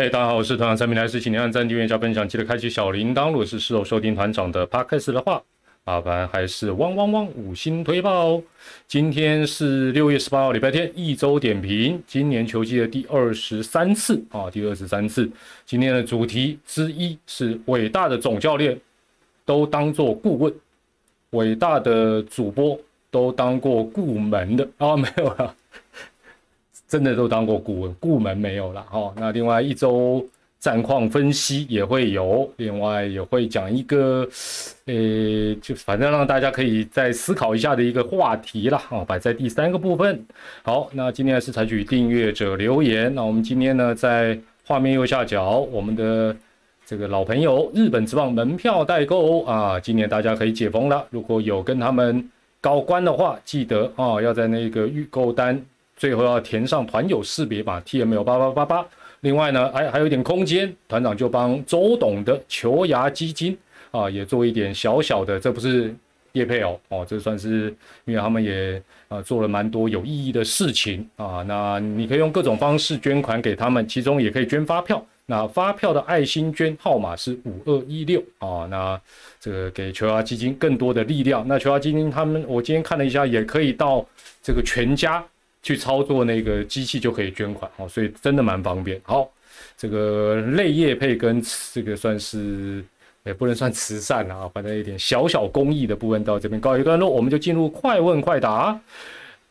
嘿，大家好，我是团长陈明来，是请您按赞、订阅、加分享，记得开启小铃铛。如果是事后收听团长的 podcast 的话，麻烦还是汪汪汪五星推爆哦。今天是六月十八号，礼拜天，一周点评，今年球季的第二十三次啊，第二十三次。今天的主题之一是伟大的总教练都当做顾问，伟大的主播都当过顾门的啊，没有了。真的都当过顾问，顾门没有了哈。那另外一周战况分析也会有，另外也会讲一个，呃，就反正让大家可以再思考一下的一个话题了啊，摆在第三个部分。好，那今天是采取订阅者留言。那我们今天呢，在画面右下角，我们的这个老朋友日本职棒门票代购啊，今年大家可以解封了。如果有跟他们高官的话，记得啊，要在那个预购单。最后要填上团友识别码 T M L 八八八八。另外呢，还还有一点空间，团长就帮周董的球牙基金啊，也做一点小小的，这不是叶配哦，哦，这算是因为他们也啊做了蛮多有意义的事情啊。那你可以用各种方式捐款给他们，其中也可以捐发票。那发票的爱心捐号码是五二一六啊。那这个给球牙基金更多的力量。那球牙基金他们，我今天看了一下，也可以到这个全家。去操作那个机器就可以捐款哦，所以真的蛮方便。好，这个类业配跟这个算是也不能算慈善了啊，反正一点小小公益的部分到这边告一段落，我们就进入快问快答。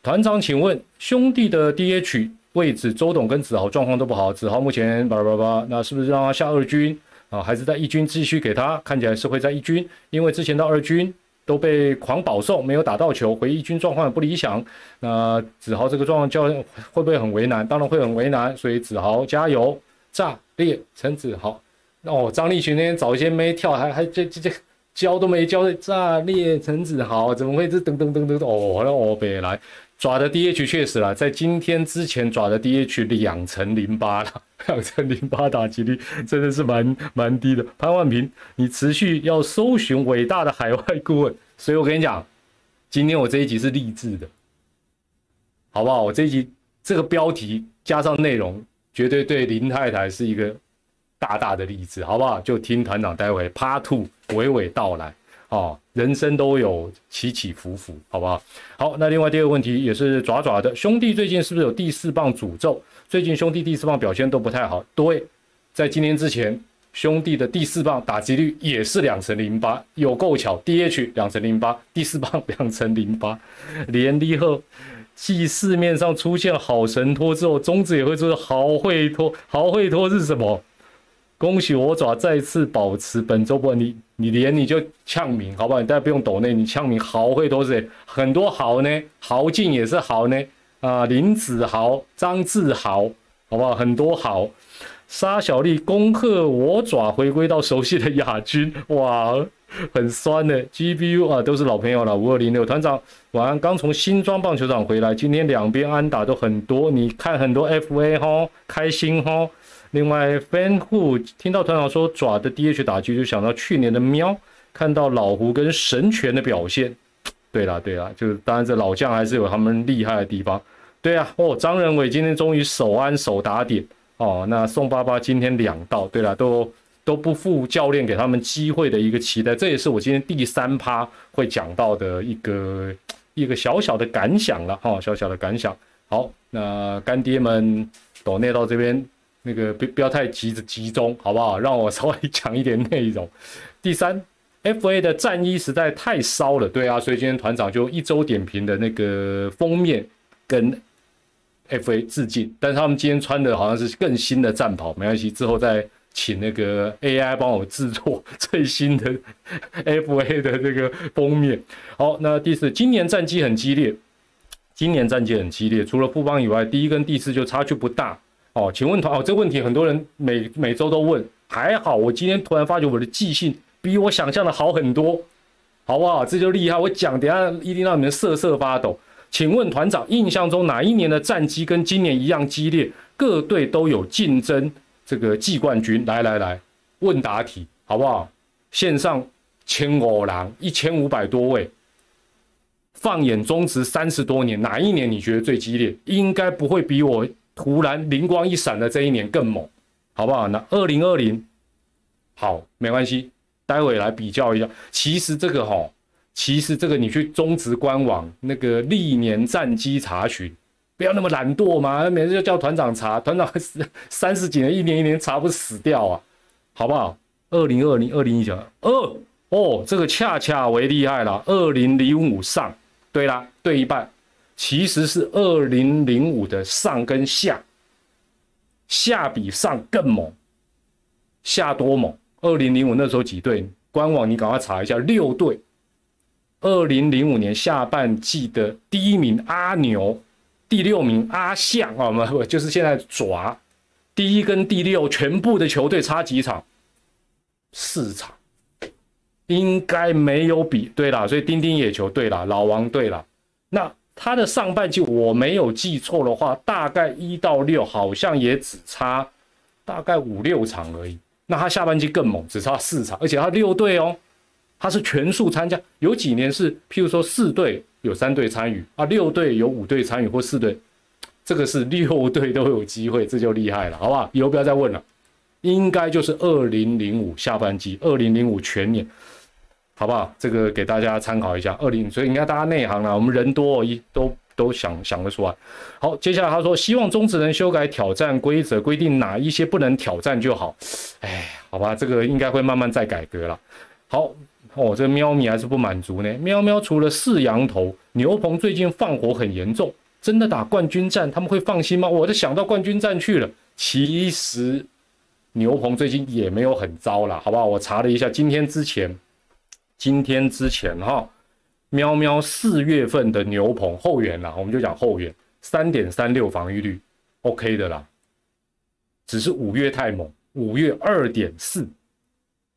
团长，请问兄弟的 DH 位置，周董跟子豪状况都不好，子豪目前叭叭叭，那是不是让他下二军啊？还是在一军继续给他？看起来是会在一军，因为之前到二军。都被狂保送，没有打到球，回忆军状况不理想。那子豪这个状况教练会不会很为难？当然会很为难，所以子豪加油，炸裂陈子豪。哦，张立群那天早先没跳，还还这这这教都没教，炸裂陈子豪，怎么会这噔噔噔噔哦，那哦别来。爪的 DH 确实了，在今天之前爪的 DH 两成零八了，两成零八打击率真的是蛮蛮低的。潘万平，你持续要搜寻伟大的海外顾问，所以我跟你讲，今天我这一集是励志的，好不好？我这一集这个标题加上内容，绝对对林太太是一个大大的励志，好不好？就听团长待会 Part Two 娓娓道来。哦，人生都有起起伏伏，好不好？好，那另外第二个问题也是爪爪的兄弟，最近是不是有第四棒诅咒？最近兄弟第四棒表现都不太好。对，在今年之前，兄弟的第四棒打击率也是两成零八，有够巧。DH 两成零八，第四棒两成零八，连立后，继市面上出现好神拖之后，中指也会说好会拖，好会拖是什么？恭喜我爪再次保持本周不，你你连你就呛名好不好？大家不用抖内，你呛名豪会都是很多豪呢，豪进也是豪呢啊，林子豪、张志豪，好不好？很多豪，沙小丽恭贺我爪回归到熟悉的亚军，哇，很酸的 GBU 啊，都是老朋友了。五二零六团长晚安，刚从新庄棒球场回来，今天两边安打都很多，你看很多 FA 哈，开心哈。另外，fan 户听到团长说爪的 DH 打击，就想到去年的喵，看到老胡跟神拳的表现。对啦，对啦，就是当然这老将还是有他们厉害的地方。对啊，哦，张仁伟今天终于守安守打点哦。那宋爸爸今天两道，对啦，都都不负教练给他们机会的一个期待。这也是我今天第三趴会讲到的一个一个小小的感想了哈，小小的感想。好，那干爹们抖内到这边。那个不不要太急着集中，好不好？让我稍微讲一点内容。第三，FA 的战衣实在太骚了，对啊，所以今天团长就一周点评的那个封面跟 FA 致敬。但是他们今天穿的好像是更新的战袍，没关系，之后再请那个 AI 帮我制作最新的 FA 的这个封面。好，那第四，今年战绩很激烈，今年战绩很激烈，除了富邦以外，第一跟第四就差距不大。哦，请问团哦，这个问题很多人每每周都问，还好我今天突然发觉我的记性比我想象的好很多，好不好？这就厉害，我讲等下一定让你们瑟瑟发抖。请问团长，印象中哪一年的战绩跟今年一样激烈？各队都有竞争这个季冠军？来来来，问答题好不好？线上千五郎一千五百多位，放眼中职三十多年，哪一年你觉得最激烈？应该不会比我。突然灵光一闪的这一年更猛，好不好？那二零二零，好，没关系，待会来比较一下。其实这个哈，其实这个你去中职官网那个历年战绩查询，不要那么懒惰嘛，每次就叫团长查，团长 三十几年，一年一年查不死掉啊，好不好？二零二零、二零一九、二哦，这个恰恰为厉害了，二零零五上，对啦，对一半，其实是二零零五的上跟下。下比上更猛，下多猛？二零零五那时候几队？官网你赶快查一下，六队。二零零五年下半季的第一名阿牛，第六名阿象啊，不不，就是现在爪。第一跟第六全部的球队差几场？四场，应该没有比。对了，所以丁丁野球对了，老王对了，那。他的上半季我没有记错的话，大概一到六好像也只差大概五六场而已。那他下半季更猛，只差四场，而且他六队哦，他是全数参加。有几年是，譬如说四队有三队参与啊，六队有五队参与或四队，这个是六队都有机会，这就厉害了，好不好？以后不要再问了，应该就是二零零五下半季，二零零五全年。好不好？这个给大家参考一下。二零，所以应该大家内行了。我们人多，一都都想想得出来。好，接下来他说，希望中职能修改挑战规则，规定哪一些不能挑战就好。哎，好吧，这个应该会慢慢再改革了。好，哦，这个喵咪还是不满足呢。喵喵除了四羊头，牛棚最近放火很严重，真的打冠军战他们会放心吗？我都想到冠军战去了。其实牛棚最近也没有很糟了，好不好？我查了一下，今天之前。今天之前哈，喵喵四月份的牛棚后援啦，我们就讲后援，三点三六防御率，OK 的啦。只是五月太猛，五月二点四，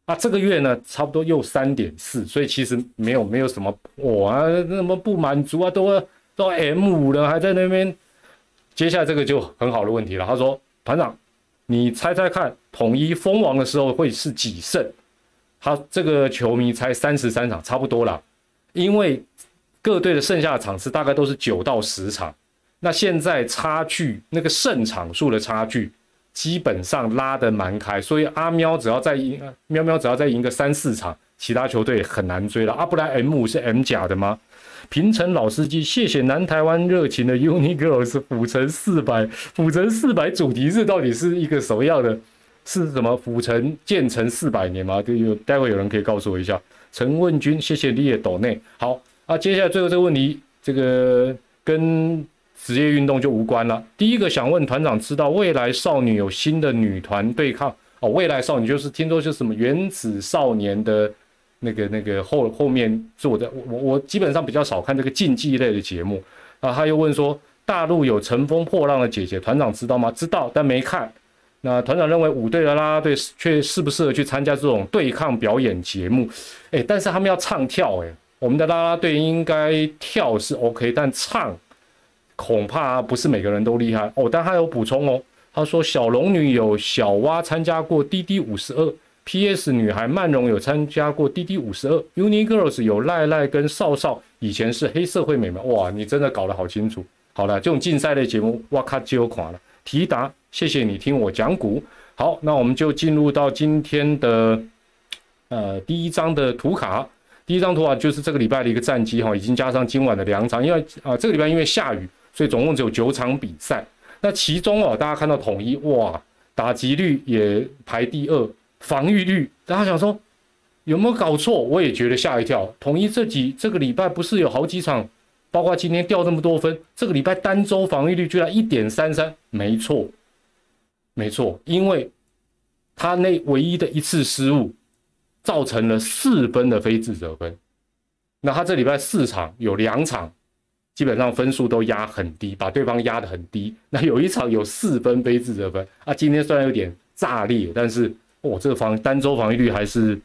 啊，这个月呢差不多又三点四，所以其实没有没有什么哇，那么不满足啊，都都 M 五了，还在那边。接下来这个就很好的问题了，他说团长，你猜猜看，统一封王的时候会是几胜？他这个球迷才三十三场，差不多了，因为各队的剩下的场次大概都是九到十场，那现在差距那个胜场数的差距基本上拉得蛮开，所以阿喵只要再赢，喵喵只要再赢个三四场，其他球队很难追了。阿布莱 M 五是 M 甲的吗？平成老司机，谢谢南台湾热情的 Uni Girls，府城四百，府城四百主题日到底是一个什么样的？是什么？府城建成四百年吗？就有待会有人可以告诉我一下。陈问君，谢谢你也斗内。好啊，接下来最后这个问题，这个跟职业运动就无关了。第一个想问团长，知道未来少女有新的女团对抗哦？未来少女就是听说就是什么原子少年的那个那个后后面做的。我我基本上比较少看这个竞技类的节目啊。他又问说，大陆有乘风破浪的姐姐，团长知道吗？知道，但没看。那团长认为五队的啦啦队却适不适合去参加这种对抗表演节目？哎，但是他们要唱跳，哎，我们的啦啦队应该跳是 OK，但唱恐怕不是每个人都厉害哦。但他有补充哦，他说小龙女有小蛙参加过滴滴五十二，PS 女孩曼荣有参加过滴滴五十二，Uni Girls 有赖赖跟少少以前是黑社会美眉，哇，你真的搞得好清楚。好了，这种竞赛类节目，哇咔就垮了。提达。谢谢你听我讲股，好，那我们就进入到今天的呃第一张的图卡。第一张图卡就是这个礼拜的一个战绩哈，已经加上今晚的两场，因为啊这个礼拜因为下雨，所以总共只有九场比赛。那其中哦，大家看到统一哇，打击率也排第二，防御率，大家想说有没有搞错？我也觉得吓一跳。统一这几这个礼拜不是有好几场，包括今天掉这么多分，这个礼拜单周防御率居然一点三三，没错。没错，因为他那唯一的一次失误，造成了四分的非自责分。那他这礼拜四场有两场，基本上分数都压很低，把对方压得很低。那有一场有四分非自责分啊。今天虽然有点炸裂，但是哦，这个防单周防御率还是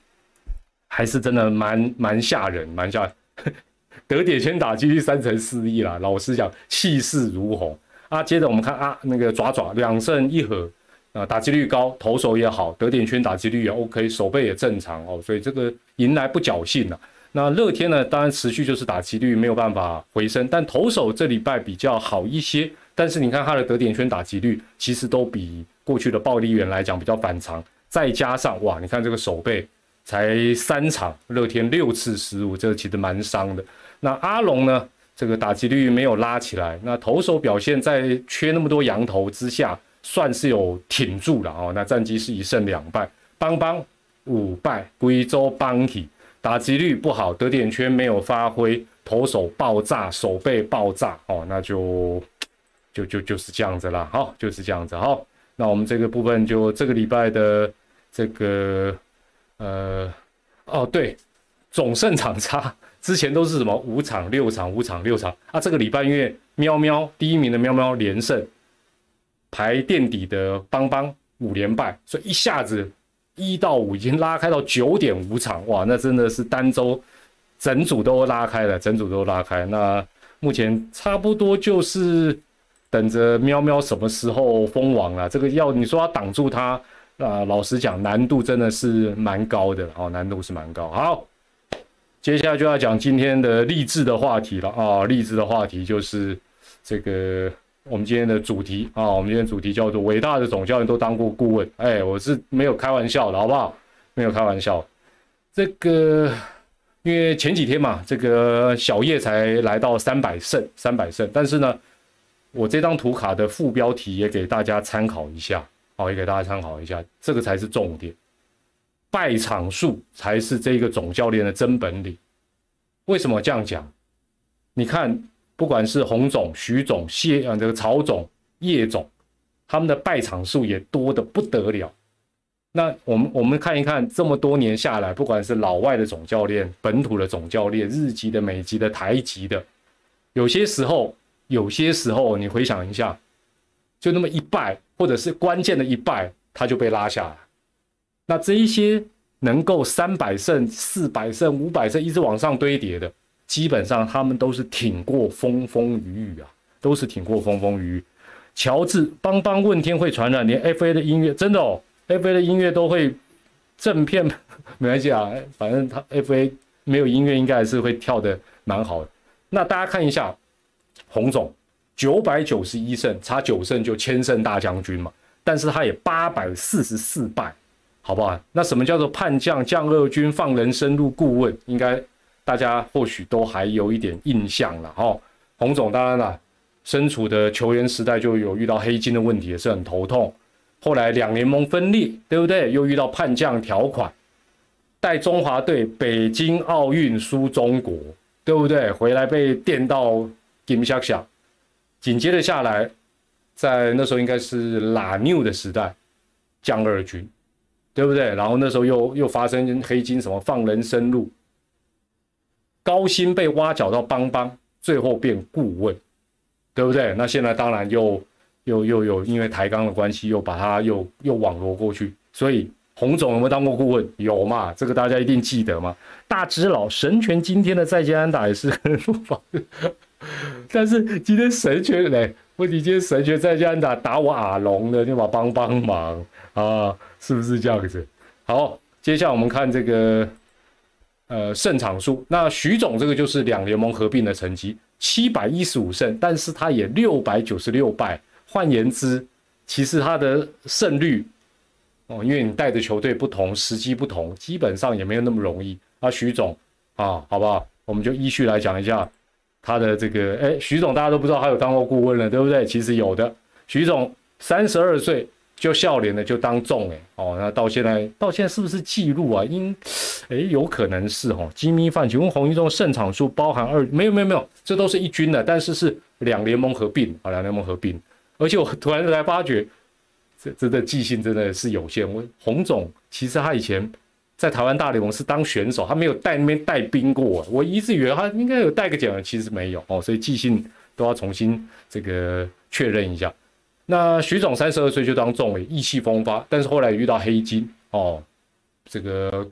还是真的蛮蛮吓人，蛮吓。得点先打击率三成四亿啦，老实讲，气势如虹啊。接着我们看啊，那个爪爪两胜一和。啊，打击率高，投手也好，得点圈打击率也 OK，手背也正常哦，所以这个迎来不侥幸了。那乐天呢，当然持续就是打击率没有办法回升，但投手这礼拜比较好一些。但是你看他的得点圈打击率，其实都比过去的暴力员来讲比较反常。再加上哇，你看这个手背才三场，乐天六次失误，这个其实蛮伤的。那阿龙呢，这个打击率没有拉起来，那投手表现在缺那么多羊头之下，算是有挺住了哦。那战绩是一胜两败，邦邦五败，贵州邦体打击率不好，得点圈没有发挥，投手爆炸，手背爆炸哦，那就就就就是这样子啦。好，就是这样子好。那我们这个部分就这个礼拜的这个呃哦对，总胜场差之前都是什么五场六场五场六场啊，这个礼拜因为喵喵第一名的喵喵连胜，排垫底的邦邦五连败，所以一下子一到五已经拉开到九点五场哇，那真的是单周整组都拉开了，整组都拉开。那目前差不多就是。等着喵喵什么时候封王了？这个要你说要挡住他，啊，老实讲难度真的是蛮高的哦，难度是蛮高。好，接下来就要讲今天的励志的话题了啊，励志的话题就是这个我们今天的主题啊，我们今天主题叫做伟大的总教练都当过顾问，哎，我是没有开玩笑的好不好？没有开玩笑。这个因为前几天嘛，这个小叶才来到三百胜，三百胜，但是呢。我这张图卡的副标题也给大家参考一下，好，也给大家参考一下，这个才是重点，败场数才是这个总教练的真本领。为什么这样讲？你看，不管是洪总、徐总、谢啊，这个曹总、叶总，他们的败场数也多的不得了。那我们我们看一看，这么多年下来，不管是老外的总教练、本土的总教练、日籍的、美籍的、台籍的，有些时候。有些时候，你回想一下，就那么一败，或者是关键的一败，他就被拉下来。那这一些能够三百胜、四百胜、五百胜一直往上堆叠的，基本上他们都是挺过风风雨雨啊，都是挺过风风雨雨。乔治邦邦问天会传染，连 FA 的音乐真的哦，FA 的音乐都会正片，没关系啊，反正他 FA 没有音乐，应该还是会跳的蛮好的。那大家看一下。洪总九百九十一胜，差九胜就千胜大将军嘛。但是他也八百四十四败，好不好？那什么叫做叛将将二军放人深入顾问？应该大家或许都还有一点印象了哈。洪总当然了，身处的球员时代就有遇到黑金的问题，也是很头痛。后来两联盟分裂，对不对？又遇到叛将条款，带中华队北京奥运输中国，对不对？回来被电到。金下下，紧接着下来，在那时候应该是拉纽的时代，将二军，对不对？然后那时候又又发生黑金什么放人生路，高薪被挖角到邦邦，最后变顾问，对不对？那现在当然又又又有因为抬杠的关系，又把他又又网罗过去，所以。洪总有没有当过顾问？有嘛？这个大家一定记得嘛。大只佬神拳今天的在建安打也是很不保但是今天神拳嘞，问题今天神拳在建安打打我阿龙的，你把帮帮忙啊，是不是这样子？好，接下来我们看这个呃胜场数。那徐总这个就是两联盟合并的成绩，七百一十五胜，但是他也六百九十六败。换言之，其实他的胜率。哦，因为你带的球队不同，时机不同，基本上也没有那么容易。啊，徐总啊，好不好？我们就依序来讲一下他的这个。哎，徐总大家都不知道他有当过顾问了，对不对？其实有的。徐总三十二岁就笑脸的就当众，哎，哦，那到现在到现在是不是记录啊？应，哎，有可能是哦。金咪饭，请问红一中胜场数包含二？没有没有没有，这都是一军的，但是是两联盟合并啊，两联盟合并。而且我突然才发觉。这真的记性真的是有限。我洪总其实他以前在台湾大联盟是当选手，他没有带那边带兵过。我一直以为他应该有带个奖，其实没有哦，所以记性都要重新这个确认一下。那徐总三十二岁就当中委，意气风发，但是后来遇到黑金哦，这个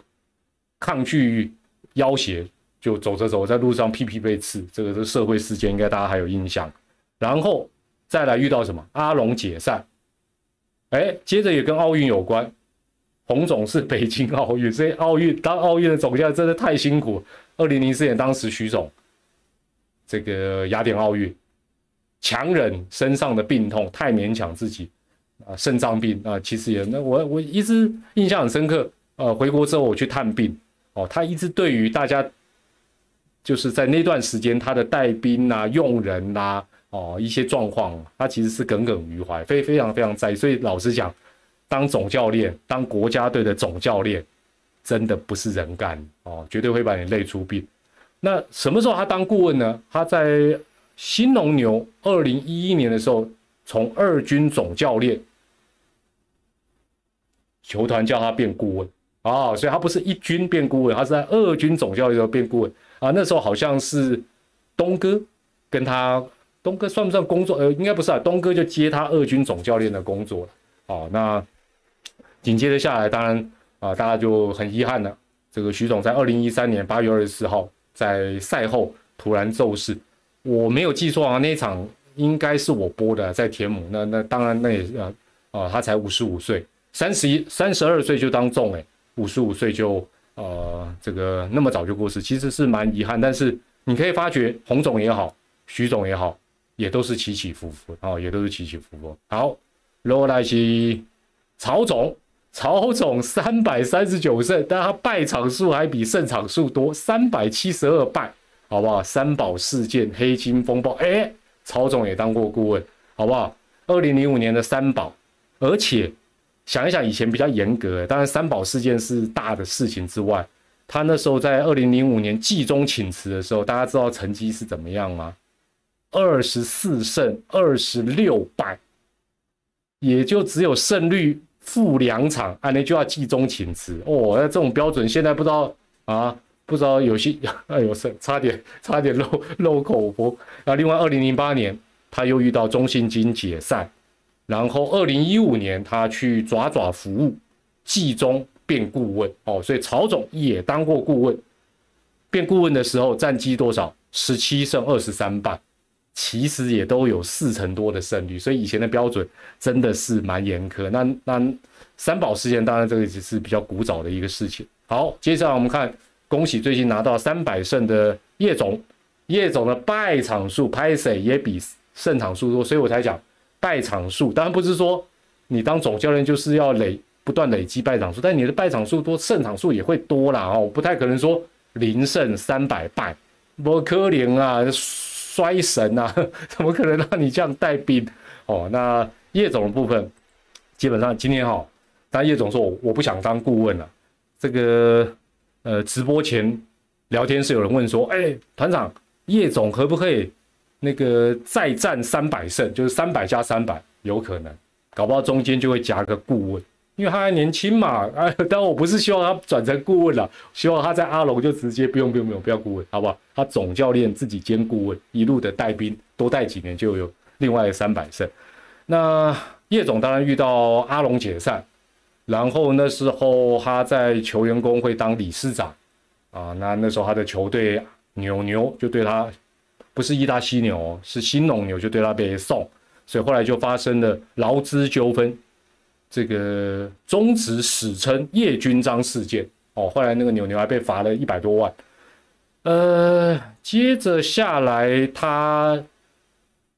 抗拒要挟，就走着走在路上屁屁被刺，这个是社会事件，应该大家还有印象。然后再来遇到什么阿龙解散。哎，接着也跟奥运有关，洪总是北京奥运，所以奥运当奥运的总教练真的太辛苦。二零零四年当时徐总这个雅典奥运，强忍身上的病痛，太勉强自己啊，肾脏病啊，其实也那我我一直印象很深刻。呃，回国之后我去探病，哦，他一直对于大家。就是在那段时间，他的带兵啊、用人呐，哦，一些状况，他其实是耿耿于怀，非非常非常在意。所以老实讲，当总教练、当国家队的总教练，真的不是人干哦，绝对会把你累出病。那什么时候他当顾问呢？他在新农牛二零一一年的时候，从二军总教练，球团叫他变顾问啊，所以他不是一军变顾问，他是在二军总教练时候变顾问。啊，那时候好像是东哥跟他，东哥算不算工作？呃，应该不是啊，东哥就接他二军总教练的工作了。哦，那紧接着下来，当然啊，大家就很遗憾了。这个徐总在二零一三年八月二十四号在赛后突然骤逝，我没有记错啊，那一场应该是我播的，在田母。那那当然那也啊啊，他才五十五岁，三十一三十二岁就当众哎，五十五岁就。呃，这个那么早就过世，其实是蛮遗憾。但是你可以发觉，洪总也好，徐总也好，也都是起起伏伏啊，也都是起起伏伏。好，罗来西，曹总，曹总三百三十九胜，但他败场数还比胜场数多，三百七十二败，好不好？三宝事件、黑金风暴，哎，曹总也当过顾问，好不好？二零零五年的三宝，而且。想一想，以前比较严格，当然三宝事件是大的事情之外，他那时候在二零零五年季中请辞的时候，大家知道成绩是怎么样吗？二十四胜二十六败，也就只有胜率负两场，按那就要季中请辞哦。那这种标准现在不知道啊，不知道有些 哎呦，是差点 差点漏漏口风。那另外二零零八年他又遇到中信金解散。然后，二零一五年他去爪爪服务，季中变顾问哦，所以曹总也当过顾问。变顾问的时候，战绩多少？十七胜二十三败，其实也都有四成多的胜率。所以以前的标准真的是蛮严苛。那那三宝事件，当然这个只是比较古早的一个事情。好，接下来我们看，恭喜最近拿到三百胜的叶总，叶总的败场数拍谁也比胜场数多，所以我才讲。败场数当然不是说你当总教练就是要累不断累积败场数，但你的败场数多，胜场数也会多啦哦，不太可能说零胜三百败，不可怜啊，衰神啊，怎么可能让你这样带兵哦？那叶总的部分基本上今天哈，但叶总说我不想当顾问了。这个呃直播前聊天是有人问说，哎团长叶总可不可以？那个再战三百胜，就是三百加三百，有可能，搞不好中间就会夹个顾问，因为他还年轻嘛。哎，但我不是希望他转成顾问了，希望他在阿龙就直接不用不用不用不要顾问，好不好？他总教练自己兼顾问，一路的带兵，多带几年就有另外三百胜。那叶总当然遇到阿龙解散，然后那时候他在球员工会当理事长啊，那那时候他的球队牛牛就对他。不是意大犀牛，是新农牛，就对他被送，所以后来就发生了劳资纠纷，这个终止史称叶军章事件。哦，后来那个牛牛还被罚了一百多万。呃，接着下来，他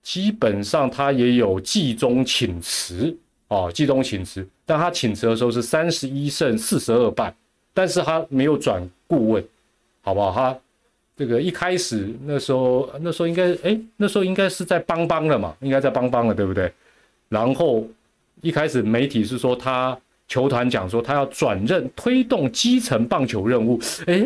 基本上他也有季中请辞，哦，季中请辞，但他请辞的时候是三十一胜四十二败，但是他没有转顾问，好不好？他。这个一开始那时候，那时候应该哎，那时候应该是在帮帮了嘛，应该在帮帮了，对不对？然后一开始媒体是说他球团讲说他要转任推动基层棒球任务，哎，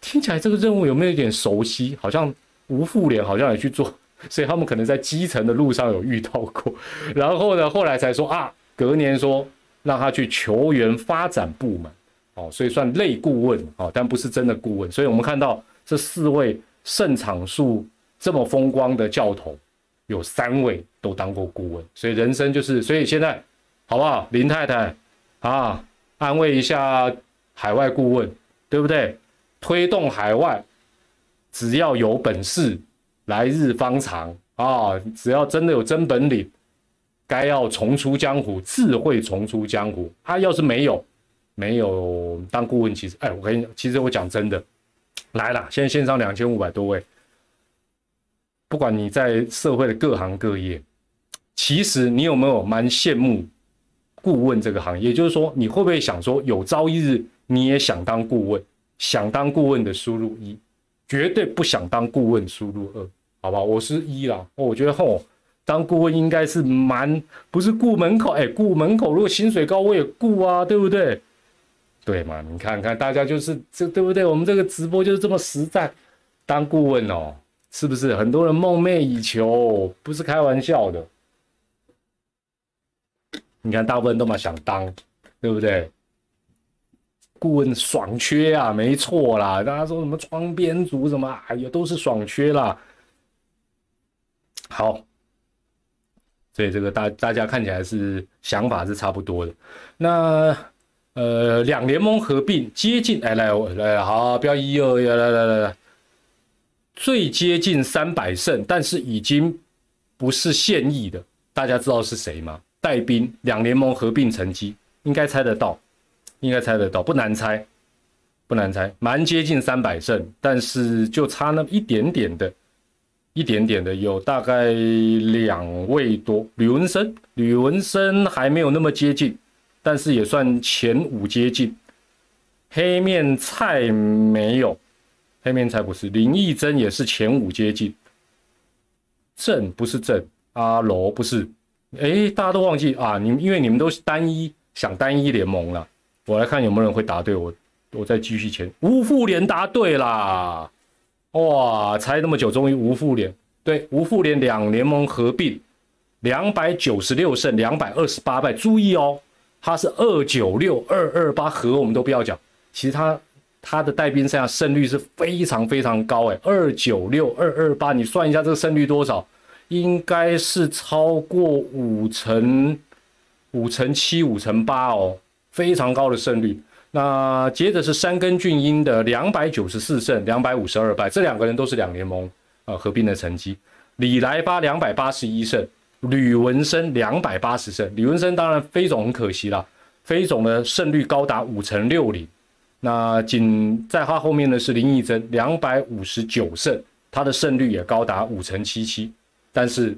听起来这个任务有没有一点熟悉？好像吴富连好像也去做，所以他们可能在基层的路上有遇到过。然后呢，后来才说啊，隔年说让他去球员发展部门，哦，所以算类顾问哦，但不是真的顾问。所以我们看到。这四位胜场数这么风光的教头，有三位都当过顾问，所以人生就是，所以现在好不好？林太太啊，安慰一下海外顾问，对不对？推动海外，只要有本事，来日方长啊！只要真的有真本领，该要重出江湖，自会重出江湖。他要是没有，没有当顾问，其实，哎，我跟你，其实我讲真的，来了，现在线上两千五百多位，不管你在社会的各行各业，其实你有没有蛮羡慕顾问这个行业？就是说，你会不会想说，有朝一日你也想当顾问？想当顾问的输入一，绝对不想当顾问输入二，好吧？我是一啦，我觉得吼。当顾问应该是蛮不是顾门口，哎，顾门口如果薪水高我也顾啊，对不对？对嘛？你看看大家就是这对不对？我们这个直播就是这么实在。当顾问哦，是不是很多人梦寐以求？不是开玩笑的。你看大部分都嘛想当，对不对？顾问爽缺啊，没错啦。大家说什么窗边族什么，哎呀，都是爽缺啦。好。所以这个大大家看起来是想法是差不多的，那呃两联盟合并接近，哎来来好，不要一二来来来来，最接近三百胜，但是已经不是现役的，大家知道是谁吗？带兵两联盟合并成绩应该猜得到，应该猜得到，不难猜，不难猜，蛮接近三百胜，但是就差那么一点点的。一点点的有大概两位多，吕文生，吕文生还没有那么接近，但是也算前五接近。黑面菜没有，黑面菜不是林义珍也是前五接近。郑不是郑，阿罗不是，哎，大家都忘记啊，你们因为你们都是单一想单一联盟了，我来看有没有人会答对，我我再继续前，吴副连答对啦。哇，猜那么久，终于吴富联对吴富联两联盟合并，两百九十六胜，两百二十八败。注意哦，他是二九六二二八和，我们都不要讲。其实他他的带兵赛胜率是非常非常高哎，二九六二二八，你算一下这个胜率多少？应该是超过五成五成七五成八哦，非常高的胜率。那接着是山根俊英的两百九十四胜两百五十二败，这两个人都是两联盟呃合并的成绩。李来发两百八十一胜，吕文生两百八十胜。吕文生当然飞总很可惜了，飞总的胜率高达五成六零。那紧在他后面的是林义珍两百五十九胜，他的胜率也高达五成七七。但是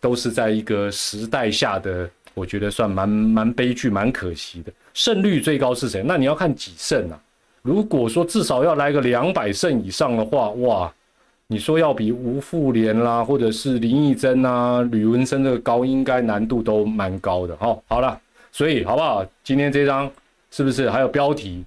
都是在一个时代下的，我觉得算蛮蛮悲剧、蛮可惜的。胜率最高是谁？那你要看几胜啊？如果说至少要来个两百胜以上的话，哇，你说要比吴富连啦，或者是林义珍啊、吕文生这个高，应该难度都蛮高的。哈，好了，所以好不好？今天这张是不是还有标题？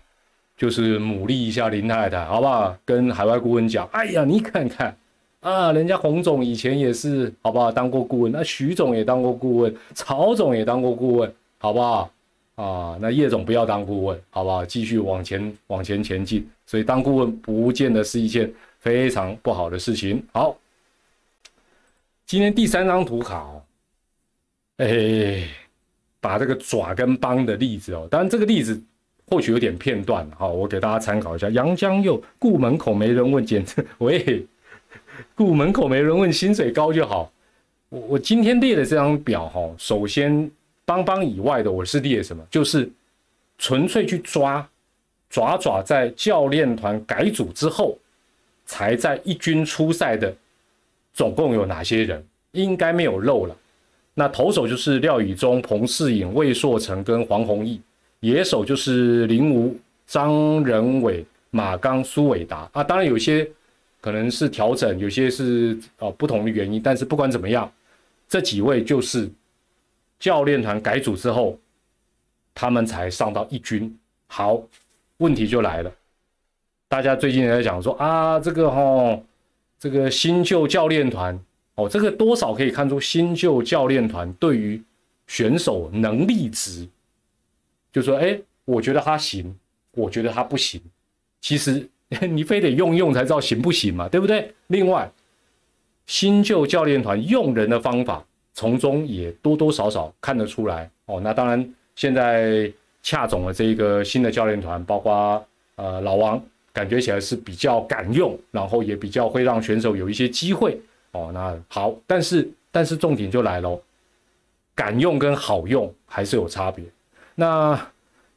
就是鼓励一下林太太，好不好？跟海外顾问讲，哎呀，你看看啊，人家洪总以前也是，好不好？当过顾问，那徐总也当过顾问，曹总也当过顾问，好不好？啊，那叶总不要当顾问，好不好？继续往前往前前进。所以当顾问不见得是一件非常不好的事情。好，今天第三张图卡哦，哎，把这个爪跟帮的例子哦，当然这个例子或许有点片段，好，我给大家参考一下。杨江佑顾门口没人问，简直喂，顾门口没人问，薪水高就好。我我今天列的这张表哈，首先。邦邦以外的，我是列什么？就是纯粹去抓爪爪，在教练团改组之后，才在一军出赛的，总共有哪些人？应该没有漏了。那投手就是廖宇中、彭世颖、魏硕成跟黄宏毅；野手就是林吴、张仁伟、马刚、苏伟达。啊，当然有些可能是调整，有些是呃不同的原因，但是不管怎么样，这几位就是。教练团改组之后，他们才上到一军。好，问题就来了。大家最近也在讲说啊，这个哈，这个新旧教练团哦，这个多少可以看出新旧教练团对于选手能力值，就说哎，我觉得他行，我觉得他不行。其实 你非得用用才知道行不行嘛，对不对？另外，新旧教练团用人的方法。从中也多多少少看得出来哦。那当然，现在恰总的这一个新的教练团，包括呃老王，感觉起来是比较敢用，然后也比较会让选手有一些机会哦。那好，但是但是重点就来喽，敢用跟好用还是有差别。那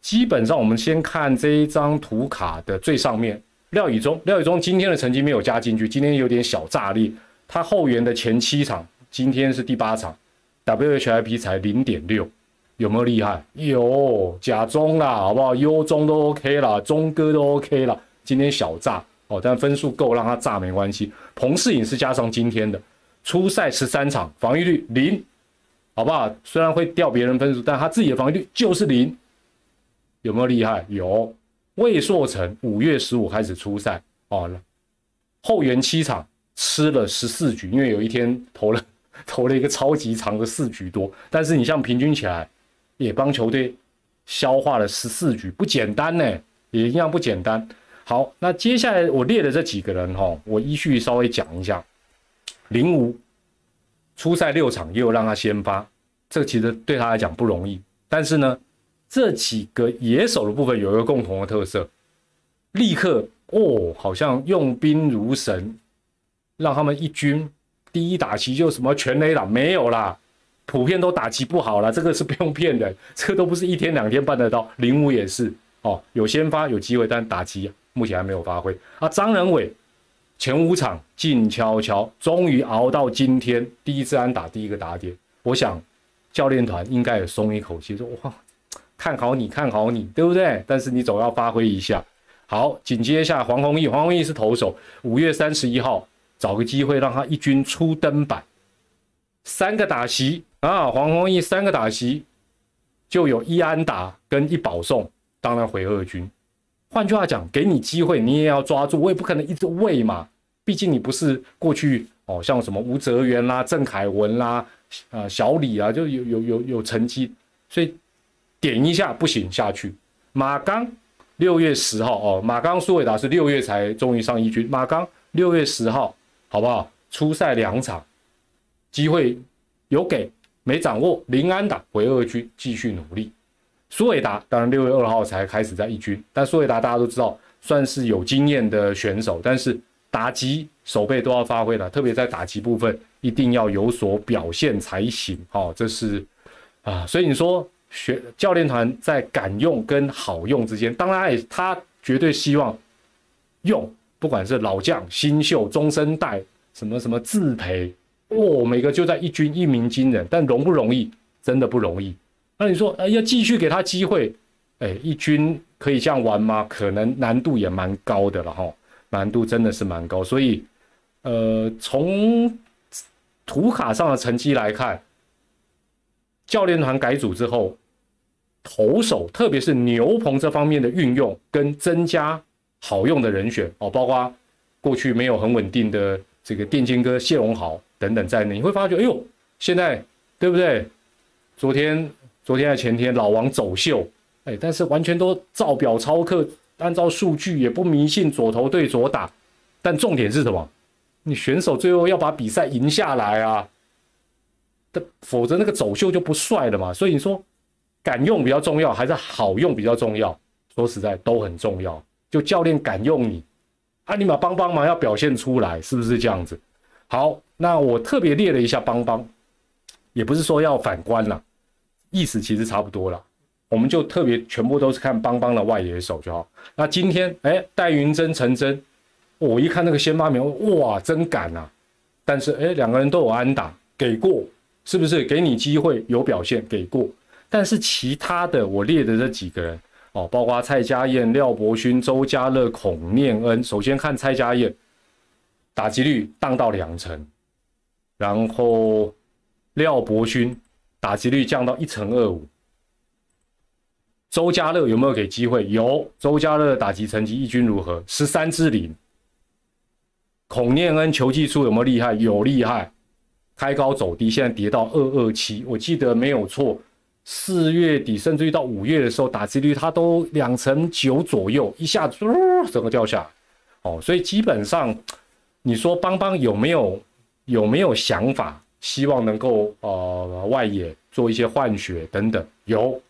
基本上我们先看这一张图卡的最上面，廖以中，廖以中今天的成绩没有加进去，今天有点小炸裂。他后援的前七场，今天是第八场，WHIP 才零点六，有没有厉害？有，假中啦，好不好？优中都 OK 啦，中哥都 OK 啦。今天小炸哦，但分数够让他炸没关系。彭世颖是加上今天的，初赛十三场，防御率零，好不好？虽然会掉别人分数，但他自己的防御率就是零，有没有厉害？有。魏硕成五月十五开始初赛哦，后援七场。吃了十四局，因为有一天投了投了一个超级长的四局多，但是你像平均起来，也帮球队消化了十四局，不简单呢，也一样不简单。好，那接下来我列的这几个人哈，我依序稍微讲一下。零五初赛六场，又让他先发，这其实对他来讲不容易。但是呢，这几个野手的部分有一个共同的特色，立刻哦，好像用兵如神。让他们一军第一打击就什么全垒打没有啦，普遍都打击不好了，这个是不用骗的，这个都不是一天两天办得到。林武也是哦，有先发有机会，但打击目前还没有发挥。啊，张仁伟前五场静悄悄，终于熬到今天第一次安打第一个打点，我想教练团应该也松一口气，说哇，看好你看好你，对不对？但是你总要发挥一下。好，紧接下黄宏毅，黄宏毅是投手，五月三十一号。找个机会让他一军出登板，三个打席啊，黄宏毅三个打席就有一安打跟一保送，当然回二军。换句话讲，给你机会你也要抓住，我也不可能一直喂嘛，毕竟你不是过去哦，像什么吴泽源啦、郑凯文啦、啊小李啊，就有有有有成绩，所以点一下不行下去。马刚六月十号哦，马刚苏伟达是六月才终于上一军，马刚六月十号。好不好？初赛两场机会有给没掌握，林安打回二军继续努力。苏伟达当然六月二号才开始在一军，但苏伟达大家都知道算是有经验的选手，但是打击手背都要发挥的，特别在打击部分一定要有所表现才行。好，这是啊，所以你说学教练团在敢用跟好用之间，当然也他绝对希望用。不管是老将、新秀、中生代，什么什么自培，哦，每个就在一军一鸣惊人，但容不容易？真的不容易。那你说，哎，要继续给他机会，哎，一军可以这样玩吗？可能难度也蛮高的了哈，难度真的是蛮高。所以，呃，从图卡上的成绩来看，教练团改组之后，投手特别是牛棚这方面的运用跟增加。好用的人选哦，包括过去没有很稳定的这个电竞哥谢荣豪等等在内，你会发觉，哎呦，现在对不对？昨天、昨天还前天，老王走秀，哎，但是完全都照表抄课，按照数据，也不迷信左投对左打。但重点是什么？你选手最后要把比赛赢下来啊，的，否则那个走秀就不帅了嘛。所以你说，敢用比较重要，还是好用比较重要？说实在，都很重要。就教练敢用你，啊，你嘛帮帮忙要表现出来，是不是这样子？好，那我特别列了一下帮帮，也不是说要反观了，意思其实差不多了。我们就特别全部都是看帮帮的外野手就好。那今天哎，戴云真、陈真，我一看那个先发名，哇，真敢啊！但是哎，两个人都有安打，给过，是不是？给你机会有表现，给过。但是其他的我列的这几个人。哦，包括蔡家燕、廖伯勋、周家乐、孔念恩。首先看蔡家燕，打击率荡到两成，然后廖伯勋打击率降到一成二五。周家乐有没有给机会？有，周家乐打击成绩一军如何？十三支零。孔念恩球技术有没有厉害？有厉害，开高走低，现在跌到二二七，我记得没有错。四月底甚至于到五月的时候，打击率它都两成九左右，一下子整个掉下来。哦，所以基本上你说邦邦有没有有没有想法，希望能够呃外野做一些换血等等？有，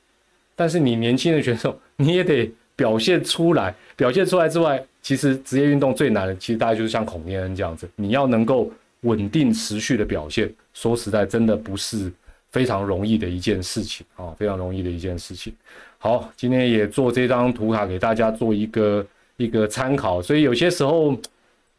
但是你年轻的选手你也得表现出来，表现出来之外，其实职业运动最难的，其实大概就是像孔念恩这样子，你要能够稳定持续的表现。说实在，真的不是。非常容易的一件事情啊，非常容易的一件事情。好，今天也做这张图卡给大家做一个一个参考，所以有些时候，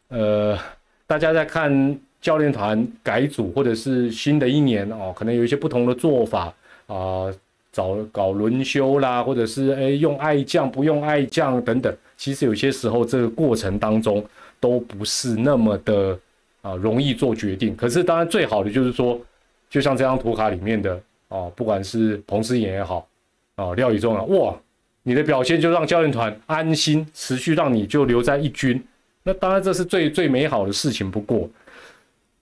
呃，大家在看教练团改组或者是新的一年哦，可能有一些不同的做法啊，找搞轮休啦，或者是哎用爱将不用爱将等等，其实有些时候这个过程当中都不是那么的啊容易做决定。可是当然最好的就是说，就像这张图卡里面的哦，不管是彭思妍也好。哦，廖宇中啊，哇，你的表现就让教练团安心，持续让你就留在一军，那当然这是最最美好的事情。不过，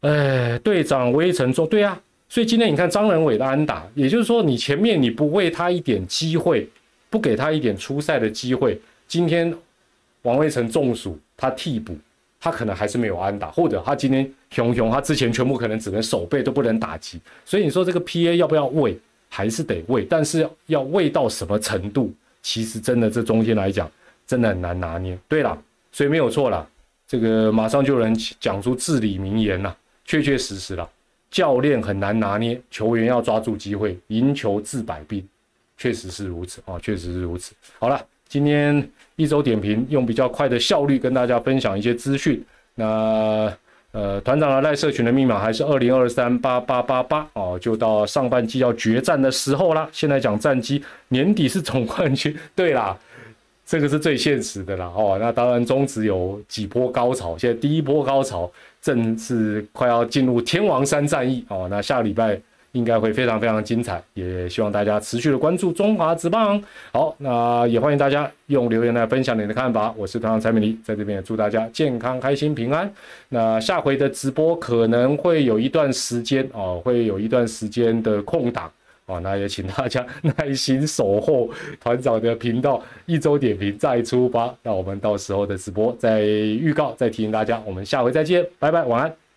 哎，队长威成说，对啊，所以今天你看张仁伟的安打，也就是说你前面你不为他一点机会，不给他一点出赛的机会，今天王威成中暑，他替补，他可能还是没有安打，或者他今天熊熊，他之前全部可能只能守备都不能打击，所以你说这个 P A 要不要喂？还是得喂，但是要喂到什么程度？其实真的这中间来讲，真的很难拿捏。对了，所以没有错了。这个马上就能讲出至理名言了，确确实实了。教练很难拿捏，球员要抓住机会，赢球治百病，确实是如此啊，确实是如此。好了，今天一周点评用比较快的效率跟大家分享一些资讯。那。呃，团长的赖社群的密码还是二零二三八八八八哦，就到上半季要决战的时候啦。现在讲战绩，年底是总冠军，对啦，这个是最现实的啦哦。那当然，中职有几波高潮，现在第一波高潮正是快要进入天王山战役哦。那下个礼拜。应该会非常非常精彩，也希望大家持续的关注中华职棒。好，那也欢迎大家用留言来分享你的看法。我是团长蔡美丽，在这边也祝大家健康、开心、平安。那下回的直播可能会有一段时间哦，会有一段时间的空档哦，那也请大家耐心守候团长的频道一周点评再出发。那我们到时候的直播再预告，再提醒大家，我们下回再见，拜拜，晚安。